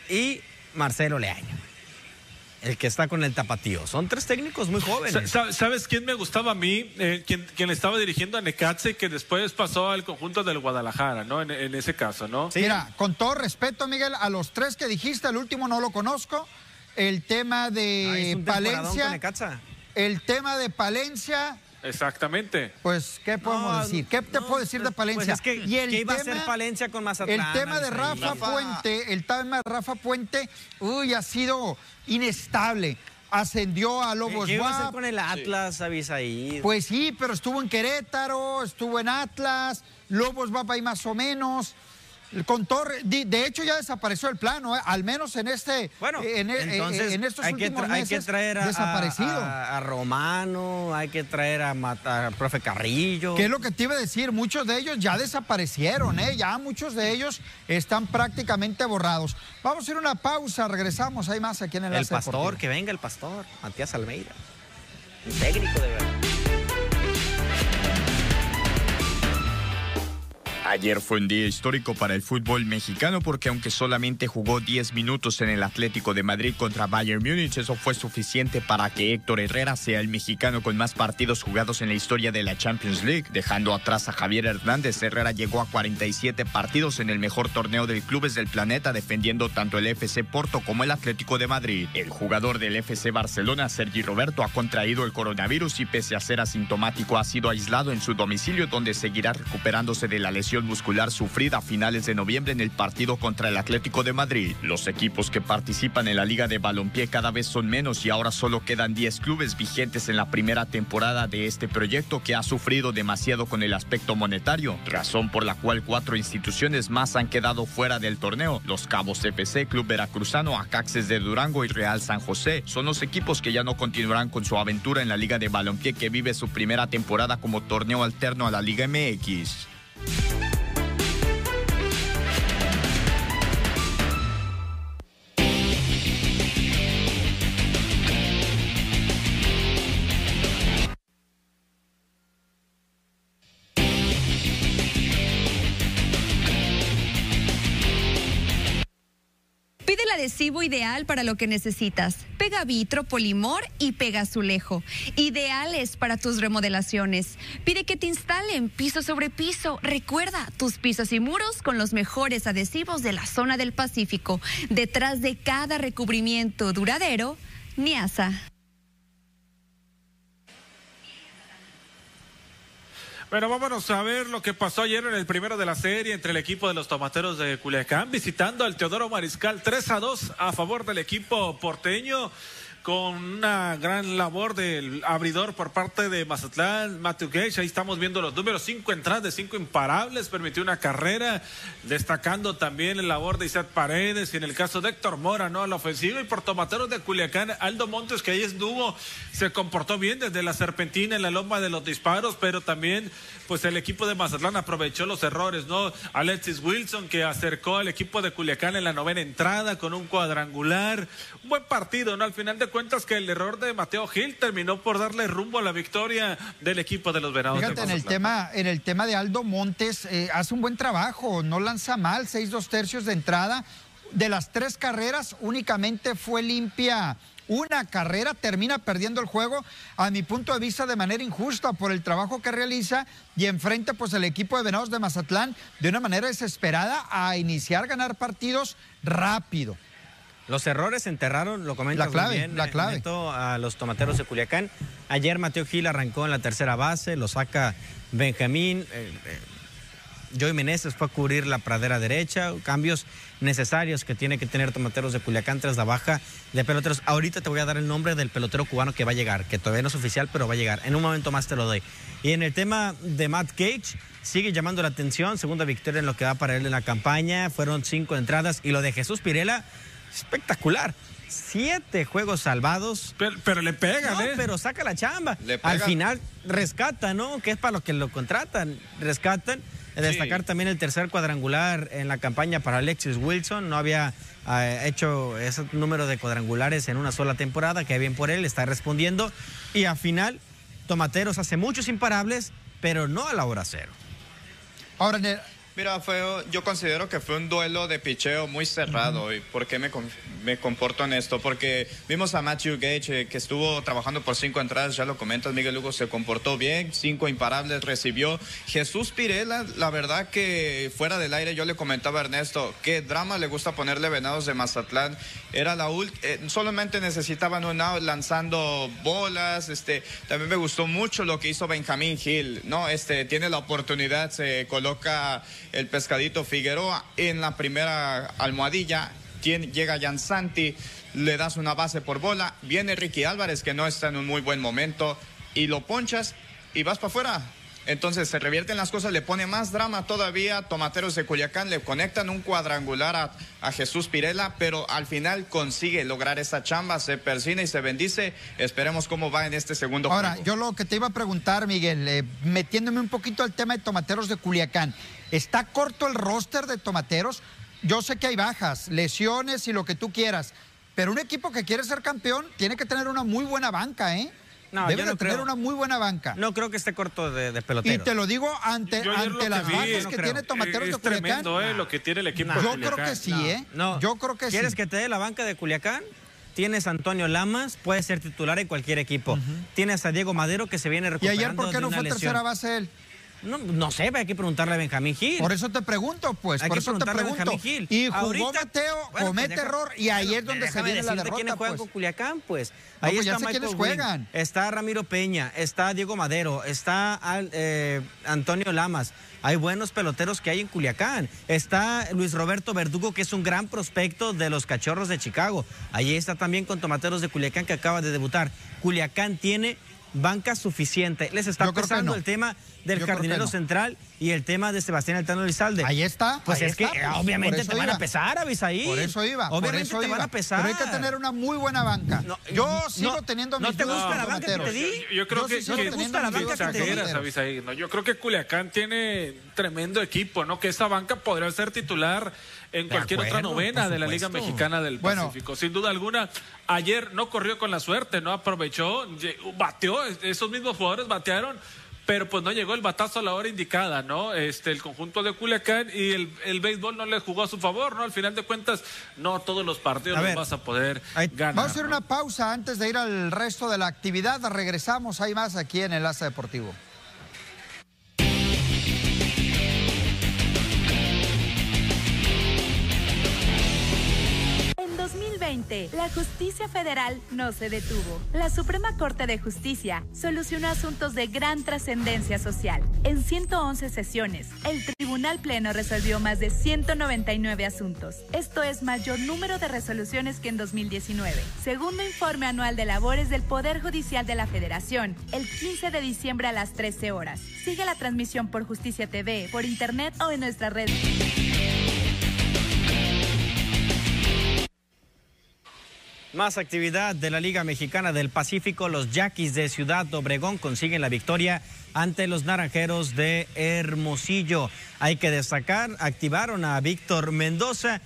y Marcelo Leaño el que está con el tapatío. Son tres técnicos muy jóvenes. ¿Sabes quién me gustaba a mí? Eh, quien, estaba dirigiendo a Necaxe, que después pasó al conjunto del Guadalajara, ¿no? En, ese caso, ¿no? Mira, con todo respeto, Miguel, a los tres que dijiste, el último no lo conozco. El tema de Palencia. El tema de Palencia. Exactamente. Pues, ¿qué podemos decir? ¿Qué te puedo decir de pues, pues, Palencia? y el ¿qué iba a hacer Palencia con Mazatlán? El tema de Rafa Puente, el tema de Rafa Puente, uy, ha sido inestable. Ascendió a Lobos ¿Qué iba a hacer con el Atlas, ahí? Pues sí, pero estuvo en Querétaro, estuvo en Atlas, Lobos va ahí más o menos. Con Torre, de hecho ya desapareció el plano, ¿eh? al menos en este, bueno, en, e, entonces en estos hay últimos que hay que traer a, desaparecido. A, Romano, hay que traer a, a, profe Carrillo. ¿Qué es lo que te iba a decir? Muchos de ellos ya desaparecieron, ¿eh? ya muchos de ellos están prácticamente borrados. Vamos a hacer una pausa, regresamos, hay más aquí en el El pastor, que venga el pastor, Matías Almeida, un técnico de verdad. Ayer fue un día histórico para el fútbol mexicano porque aunque solamente jugó 10 minutos en el Atlético de Madrid contra Bayern Múnich, eso fue suficiente para que Héctor Herrera sea el mexicano con más partidos jugados en la historia de la Champions League. Dejando atrás a Javier Hernández, Herrera llegó a 47 partidos en el mejor torneo de clubes del planeta, defendiendo tanto el FC Porto como el Atlético de Madrid. El jugador del FC Barcelona, Sergi Roberto, ha contraído el coronavirus y pese a ser asintomático ha sido aislado en su domicilio donde seguirá recuperándose de la lesión muscular sufrida a finales de noviembre en el partido contra el Atlético de Madrid. Los equipos que participan en la Liga de Balompié cada vez son menos y ahora solo quedan 10 clubes vigentes en la primera temporada de este proyecto que ha sufrido demasiado con el aspecto monetario, razón por la cual cuatro instituciones más han quedado fuera del torneo. Los Cabos FC, Club Veracruzano, Acaxes de Durango y Real San José son los equipos que ya no continuarán con su aventura en la Liga de Balompié que vive su primera temporada como torneo alterno a la Liga MX. Adhesivo ideal para lo que necesitas. Pega Vitro, Polimor y Pega Azulejo. Ideales para tus remodelaciones. Pide que te instalen piso sobre piso. Recuerda, tus pisos y muros con los mejores adhesivos de la zona del Pacífico. Detrás de cada recubrimiento duradero, Niasa. Bueno, vámonos a ver lo que pasó ayer en el primero de la serie entre el equipo de los Tomateros de Culiacán, visitando al Teodoro Mariscal 3 a 2 a favor del equipo porteño con una gran labor del abridor por parte de Mazatlán, Matthew Gage. Ahí estamos viendo los números, cinco entradas de cinco imparables, permitió una carrera, destacando también la labor de Isaac Paredes y en el caso de Héctor Mora, ¿no? A la ofensiva y por tomateros de Culiacán, Aldo Montes, que ahí estuvo, se comportó bien desde la serpentina en la loma de los disparos, pero también pues el equipo de Mazatlán aprovechó los errores, ¿no? Alexis Wilson que acercó al equipo de Culiacán en la novena entrada con un cuadrangular. Un buen partido, ¿no? Al final de cuentas que el error de Mateo Gil terminó por darle rumbo a la victoria del equipo de los Venados. Fíjate, en el tema, en el tema de Aldo Montes, eh, hace un buen trabajo, no lanza mal, seis dos tercios de entrada. De las tres carreras, únicamente fue limpia una carrera, termina perdiendo el juego, a mi punto de vista, de manera injusta por el trabajo que realiza y enfrente pues el equipo de Venados de Mazatlán de una manera desesperada a iniciar ganar partidos rápido. Los errores enterraron, lo comentas la clave, bien, la clave. a los tomateros de Culiacán. Ayer Mateo Gil arrancó en la tercera base, lo saca Benjamín. Eh, eh, Joey Meneses fue a cubrir la pradera derecha, cambios necesarios que tiene que tener Tomateros de Culiacán tras la baja de peloteros. Ahorita te voy a dar el nombre del pelotero cubano que va a llegar, que todavía no es oficial, pero va a llegar. En un momento más te lo doy. Y en el tema de Matt Cage, sigue llamando la atención, segunda victoria en lo que va para él en la campaña, fueron cinco entradas y lo de Jesús Pirela, espectacular siete juegos salvados. Pero, le pegan, ¿eh? Pero saca la chamba. Al final rescata, ¿no? Que es para lo que lo contratan. Rescatan Destacar también el tercer cuadrangular en la campaña para Alexis Wilson. No había eh, hecho ese número de cuadrangulares en una sola temporada. Que bien por él, está respondiendo. Y al final, Tomateros hace muchos imparables, pero no a la hora cero. Ahora, Mira, fue, yo considero que fue un duelo de picheo muy cerrado. ¿Y por qué me, me, comporto en esto? Porque vimos a Matthew Gage eh, que estuvo trabajando por cinco entradas, ya lo comentas, Miguel Hugo se comportó bien, cinco imparables recibió. Jesús Pirela, la verdad que fuera del aire yo le comentaba a Ernesto, qué drama le gusta ponerle Venados de Mazatlán. Era la eh, solamente necesitaban un out lanzando bolas. Este, también me gustó mucho lo que hizo Benjamín Gil, ¿no? Este, tiene la oportunidad, se coloca el pescadito Figueroa en la primera almohadilla. llega Jan Santi, le das una base por bola. Viene Ricky Álvarez, que no está en un muy buen momento, y lo ponchas y vas para afuera. Entonces se revierten las cosas, le pone más drama todavía. Tomateros de Culiacán le conectan un cuadrangular a, Jesús Pirela, pero al final consigue lograr esa chamba, se persina y se bendice. Esperemos cómo va en este segundo Ahora, yo lo que te iba a preguntar, Miguel, eh, metiéndome un poquito al tema de Tomateros de Culiacán, ¿está corto el roster de Tomateros? Yo sé que hay bajas, lesiones y lo que tú quieras, pero un equipo que quiere ser campeón tiene que tener una muy buena banca, ¿eh? No, Debe de tener una muy buena banca. No creo que esté corto de, de pelotero. Y te lo digo ante, ante las bajas que tiene Tomateros de Culiacán. tremendo, eh, lo que tiene el equipo Yo creo que sí, ¿eh? No. Yo creo que ¿Quieres que te dé la banca de Culiacán? Tienes a Antonio Lamas, puede ser titular en cualquier equipo. Tienes a Diego Madero que se viene recuperando ¿Y ayer por qué no fue tercera base él? No, no sé, hay que preguntarle a Benjamín Gil. Por eso te pregunto, pues. por eso te pregunto. Gil. Y jugó Mateo, pues comete error y ahí es donde se viene la derrota. ¿Quiénes juegan pues. con Culiacán? Pues ahí pues está sé juegan. está Ramiro Peña, está Diego Madero, está eh, Antonio Lamas. Hay buenos peloteros que hay en Culiacán. Está Luis Roberto Verdugo, que es un gran prospecto de los Cachorros de Chicago. Ahí está también con Tomateros de Culiacán, que acaba de debutar. Culiacán tiene banca suficiente. Les está pasando el tema del jardinero central y el tema de Sebastián Altano Elizalde. Ahí está. Pues es que obviamente te van a pesar, Avisaí. Por eso iba. Obviamente eso te van a pesar. Pero hay que tener una muy buena banca. yo sigo teniendo mis ¿No te gusta la banca que te di? Yo, creo que, te gusta la banca que te di. No, yo creo que Culiacán tiene tremendo equipo, ¿no? Que esa banca podría ser titular en cualquier otra novena de la Liga Mexicana del Pacífico. Sin duda alguna, ayer no corrió con la suerte, no aprovechó, bateó, esos mismos jugadores batearon pero pues no llegó el batazo a la hora indicada, ¿no? Este, el conjunto de Culiacán y el, el béisbol no le jugó a su favor, ¿no? Al final de cuentas, no todos los partidos los vas a poder ganar. Vamos a hacer una pausa antes de ir al resto de la actividad. Regresamos, hay más aquí en Enlace Deportivo. 2020, la justicia federal no se detuvo. La Suprema Corte de Justicia solucionó asuntos de gran trascendencia social. En 111 sesiones, el Tribunal Pleno resolvió más de 199 asuntos. Esto es mayor número de resoluciones que en 2019. Segundo informe anual de labores del Poder Judicial de la Federación, el 15 de diciembre a las 13 horas. Sigue la transmisión por Justicia TV, por internet o en nuestra red. Más actividad de la Liga Mexicana del Pacífico. Los Yaquis de Ciudad Obregón consiguen la victoria ante los Naranjeros de Hermosillo. Hay que destacar, activaron a Víctor Mendoza.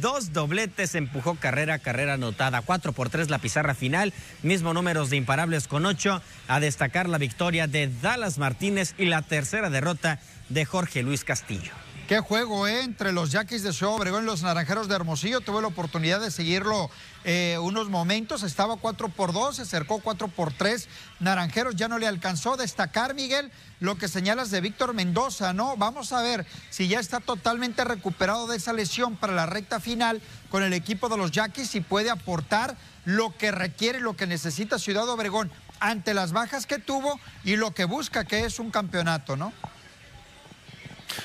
Dos dobletes, empujó carrera, carrera anotada. Cuatro por tres la pizarra final. Mismo números de imparables con ocho. A destacar la victoria de Dallas Martínez y la tercera derrota de Jorge Luis Castillo. Qué juego, ¿eh? Entre los Yaquis de Ciudad Obregón y los Naranjeros de Hermosillo. Tuve la oportunidad de seguirlo eh, unos momentos. Estaba 4 por 2, se acercó 4 por 3. Naranjeros ya no le alcanzó. Destacar, Miguel, lo que señalas de Víctor Mendoza, ¿no? Vamos a ver si ya está totalmente recuperado de esa lesión para la recta final con el equipo de los Yaquis y puede aportar lo que requiere, lo que necesita Ciudad Obregón ante las bajas que tuvo y lo que busca, que es un campeonato, ¿no?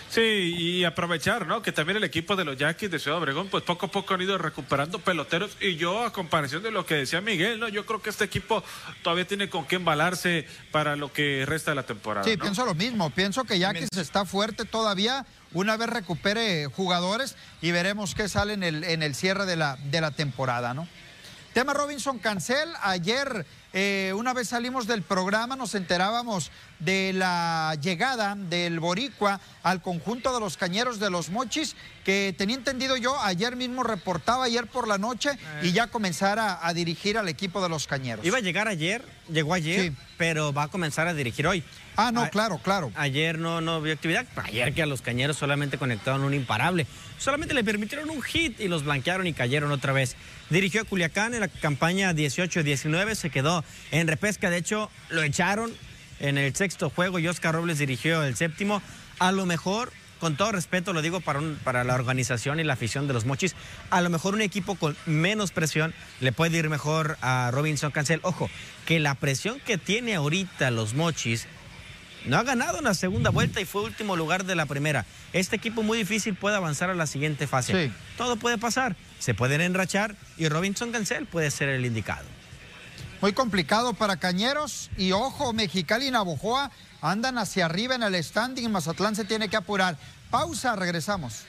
Sí, y aprovechar, ¿no? Que también el equipo de los Yankees de Ciudad Obregón, pues poco a poco han ido recuperando peloteros. Y yo, a comparación de lo que decía Miguel, ¿no? Yo creo que este equipo todavía tiene con qué embalarse para lo que resta de la temporada. Sí, pienso lo mismo. Pienso que Yankees está fuerte todavía. Una vez recupere jugadores y veremos qué sale en el, en el cierre de la, de la temporada, ¿no? Tema Robinson Cancel. Ayer, eh, una vez salimos del programa, nos enterábamos de la llegada del Boricua al conjunto de los cañeros de los Mochis, que tenía entendido yo, ayer mismo reportaba, ayer por la noche, y ya comenzara a dirigir al equipo de los cañeros. Iba a llegar ayer, llegó ayer, pero va a comenzar a dirigir hoy. Ah, no, claro, claro. Ayer no, no vio actividad. Ayer que a los cañeros solamente conectaron un imparable. Solamente le permitieron un hit y los blanquearon y cayeron otra vez. Dirigió a Culiacán en la campaña 18-19, se quedó en repesca. De hecho, lo echaron en el sexto juego y Oscar Robles dirigió el séptimo. A lo mejor, con todo respeto, lo digo para, para la organización y la afición de los Mochis, a lo mejor un equipo con menos presión le puede ir mejor a Robinson Cancel. Ojo, que la presión que tiene ahorita los Mochis no ha ganado en la segunda vuelta y fue último lugar de la primera. Este equipo muy difícil puede avanzar a la siguiente fase. Todo puede pasar. Se pueden enrachar y Robinson Cancel puede ser el indicado. Muy complicado para Cañeros y ojo, Mexicali y Navojoa andan hacia arriba en el standing y Mazatlán se tiene que apurar. Pausa, regresamos.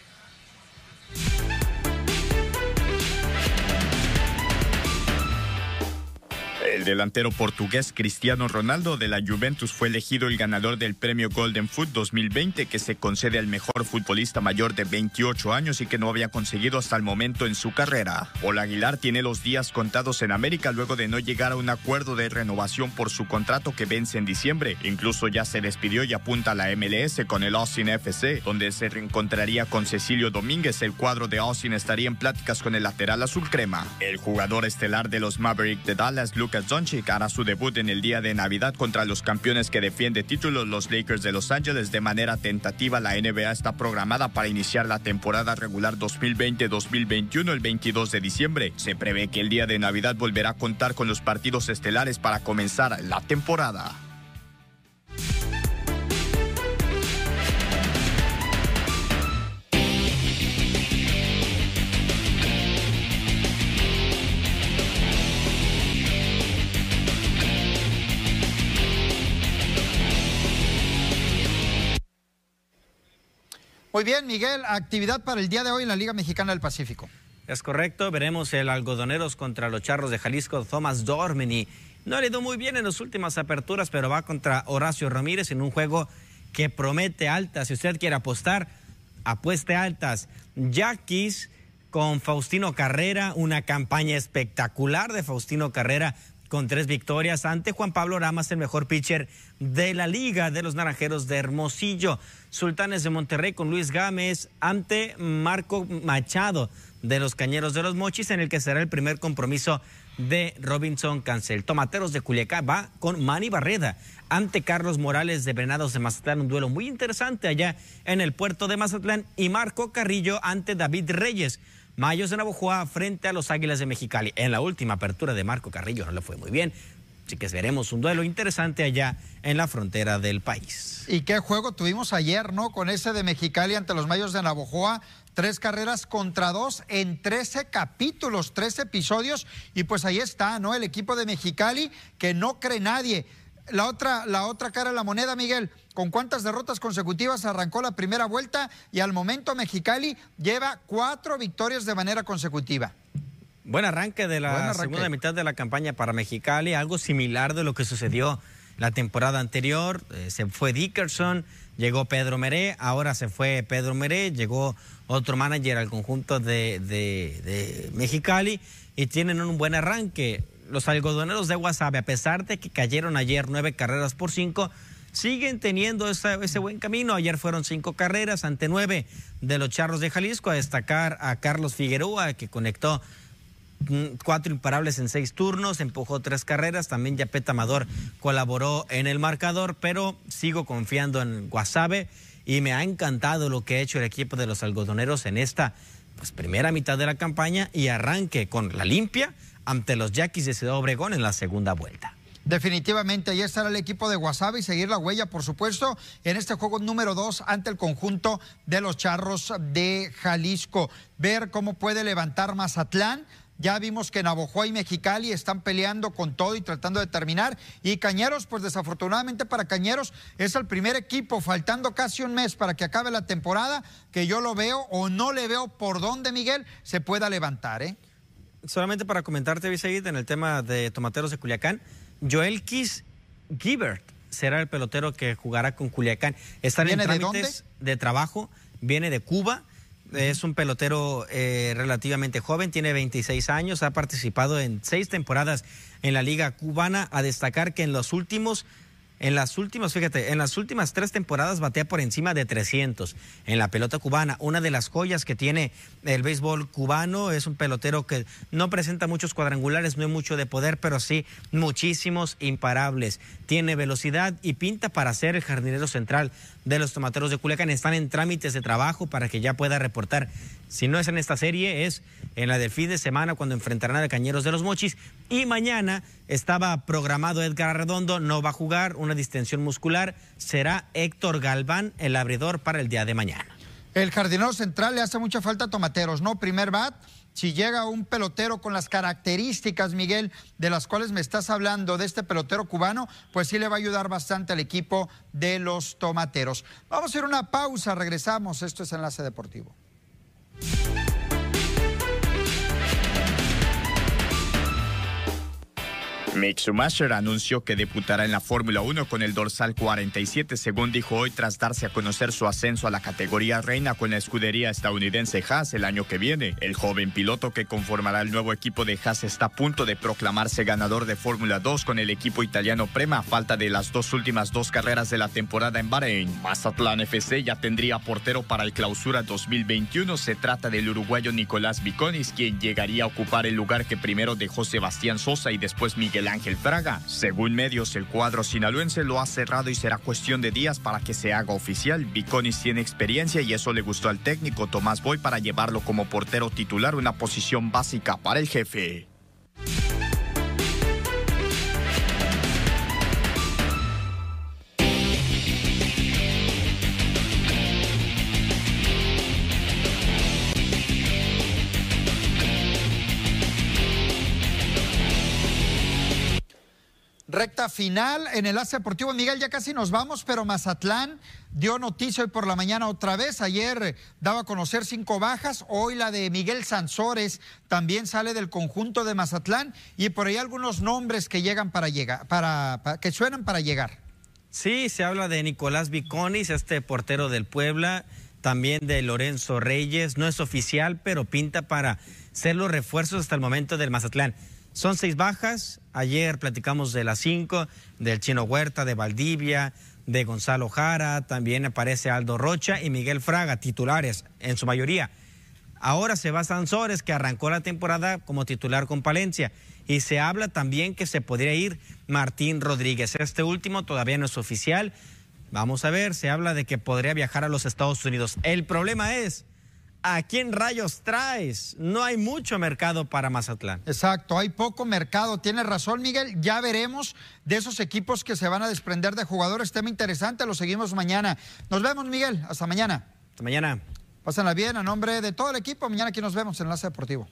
El delantero portugués Cristiano Ronaldo de la Juventus fue elegido el ganador del premio Golden Foot 2020 que se concede al mejor futbolista mayor de 28 años y que no había conseguido hasta el momento en su carrera. Paul Aguilar tiene los días contados en América luego de no llegar a un acuerdo de renovación por su contrato que vence en diciembre. Incluso ya se despidió y apunta a la MLS con el Austin FC, donde se reencontraría con Cecilio Domínguez. El cuadro de Austin estaría en pláticas con el lateral azul crema. El jugador estelar de los Mavericks de Dallas, Doncic hará su debut en el día de Navidad contra los campeones que defiende títulos, los Lakers de Los Ángeles. De manera tentativa, la NBA está programada para iniciar la temporada regular 2020-2021 el 22 de diciembre. Se prevé que el día de Navidad volverá a contar con los partidos estelares para comenzar la temporada. Muy bien, Miguel, actividad para el día de hoy en la Liga Mexicana del Pacífico. Es correcto, veremos el algodoneros contra los charros de Jalisco, Thomas Dormini. No le ido muy bien en las últimas aperturas, pero va contra Horacio Ramírez en un juego que promete altas. Si usted quiere apostar, apueste altas. Yaquis con Faustino Carrera, una campaña espectacular de Faustino Carrera con tres victorias ante Juan Pablo Ramas, el mejor pitcher de la liga de los Naranjeros de Hermosillo. Sultanes de Monterrey con Luis Gámez ante Marco Machado de los Cañeros de los Mochis, en el que será el primer compromiso de Robinson Cancel. Tomateros de Culiacán va con Manny Barreda ante Carlos Morales de Venados de Mazatlán, un duelo muy interesante allá en el puerto de Mazatlán, y Marco Carrillo ante David Reyes. Mayos de Navojoa frente a los Águilas de Mexicali. En la última apertura de Marco Carrillo no le fue muy bien. Así que veremos un duelo interesante allá en la frontera del país. ¿Y qué juego tuvimos ayer, no? Con ese de Mexicali ante los Mayos de Navojoa. Tres carreras contra dos en 13 capítulos, 13 episodios. Y pues ahí está, ¿no? El equipo de Mexicali que no cree nadie. La otra, la otra cara de la moneda, Miguel, ¿con cuántas derrotas consecutivas arrancó la primera vuelta? Y al momento Mexicali lleva cuatro victorias de manera consecutiva. Buen arranque de la segunda mitad de la campaña para Mexicali, algo similar de lo que sucedió la temporada anterior. Eh, se fue Dickerson, llegó Pedro Meré, ahora se fue Pedro Meré, llegó otro manager al conjunto de, de Mexicali y tienen un buen arranque los algodoneros de Guasave, a pesar de que cayeron ayer nueve carreras por cinco, siguen teniendo ese buen camino. Ayer fueron cinco carreras ante nueve de los Charros de Jalisco, a destacar a Carlos Figueroa, que conectó cuatro imparables en seis turnos, empujó tres carreras, también Yapet Amador colaboró en el marcador, pero sigo confiando en Guasave y me ha encantado lo que ha hecho el equipo de los algodoneros en esta pues, primera mitad de la campaña y arranque con la limpia ante los Yaquis de Ciudad Obregón en la segunda vuelta. Definitivamente, ahí estará el equipo de Guasave y seguir la huella, por supuesto, en este juego número dos ante el conjunto de los Charros de Jalisco. Ver cómo puede levantar Mazatlán. Ya vimos que Navojoa y Mexicali están peleando con todo y tratando de terminar. Y Cañeros, pues desafortunadamente para Cañeros es el primer equipo, faltando casi un mes para que acabe la temporada, que yo lo veo o no le veo por dónde, Miguel, se pueda levantar, ¿eh? solamente para comentarte, Viseguit, en el tema de Tomateros de Culiacán, Joel Kiss Gibert será el pelotero que jugará con Culiacán. Están en trámites de, trabajo, viene de Cuba. Es un pelotero eh, relativamente joven, tiene 26 años, ha participado en seis temporadas en la Liga Cubana. A destacar que en los últimos en las últimas, fíjate, en las últimas tres temporadas batea por encima de 300 en la pelota cubana. Una de las joyas que tiene el béisbol cubano es un pelotero que no presenta muchos cuadrangulares, no hay mucho de poder, pero sí muchísimos imparables. Tiene velocidad y pinta para ser el jardinero central de los tomateros de Culiacán. Están en trámites de trabajo para que ya pueda reportar si no es en esta serie, es en la del fin de semana cuando enfrentarán a Cañeros de los Mochis. Y mañana estaba programado Edgar Arredondo, no va a jugar, una distensión muscular. Será Héctor Galván el abridor para el día de mañana. El jardinero central le hace mucha falta a Tomateros, ¿no? Primer bat, si llega un pelotero con las características, Miguel, de las cuales me estás hablando, de este pelotero cubano, pues sí le va a ayudar bastante al equipo de los tomateros. Vamos a hacer una pausa, regresamos. Esto es Enlace Deportivo. Mick Schumacher anunció que debutará en la Fórmula 1 con el dorsal 47, según dijo hoy, tras darse a conocer su ascenso a la categoría reina con la escudería estadounidense Haas el año que viene. El joven piloto que conformará el nuevo equipo de Haas está a punto de proclamarse ganador de Fórmula 2 con el equipo italiano Prema a falta de las dos últimas dos carreras de la temporada en Bahrein. Mazatlán FC ya tendría portero para el clausura 2021. Se trata del uruguayo Nicolás Viconis, quien llegaría a ocupar el lugar que primero dejó Sebastián Sosa y después Miguel el Ángel Fraga. Según medios, el cuadro sinaloense lo ha cerrado y será cuestión de días para que se haga oficial. Viconis tiene experiencia y eso le gustó al técnico Tomás Boy para llevarlo como portero titular, una posición básica para el jefe. Recta final en el Asia Deportivo. Miguel, ya casi nos vamos, pero Mazatlán dio noticia hoy por la mañana otra vez. Ayer daba a conocer cinco bajas. Hoy la de Miguel Sansores también sale del conjunto de Mazatlán. Y por ahí algunos nombres que llegan para llegar, para, que suenan para llegar. Sí, se habla de Nicolás Viconis, este portero del Puebla. también de Lorenzo Reyes. No es oficial, pero pinta para ser los refuerzos hasta el momento del Mazatlán. Son seis bajas. Ayer platicamos de las cinco, del Chino Huerta, de Valdivia, de Gonzalo Jara. También aparece Aldo Rocha y Miguel Fraga, titulares en su mayoría. Ahora se va Sansores, que arrancó la temporada como titular con Palencia. Y se habla también que se podría ir Martín Rodríguez. Este último todavía no es oficial. Vamos a ver, se habla de que podría viajar a los Estados Unidos. El problema es ¿a quién rayos traes? No hay mucho mercado para Mazatlán. Exacto, hay poco mercado. Tienes razón, Miguel. Ya veremos de esos equipos que se van a desprender de jugadores. Tema interesante, lo seguimos mañana. Nos vemos, Miguel. Hasta mañana. Hasta mañana. Pásenla bien a nombre de todo el equipo. Mañana aquí nos vemos en Enlace Deportivo.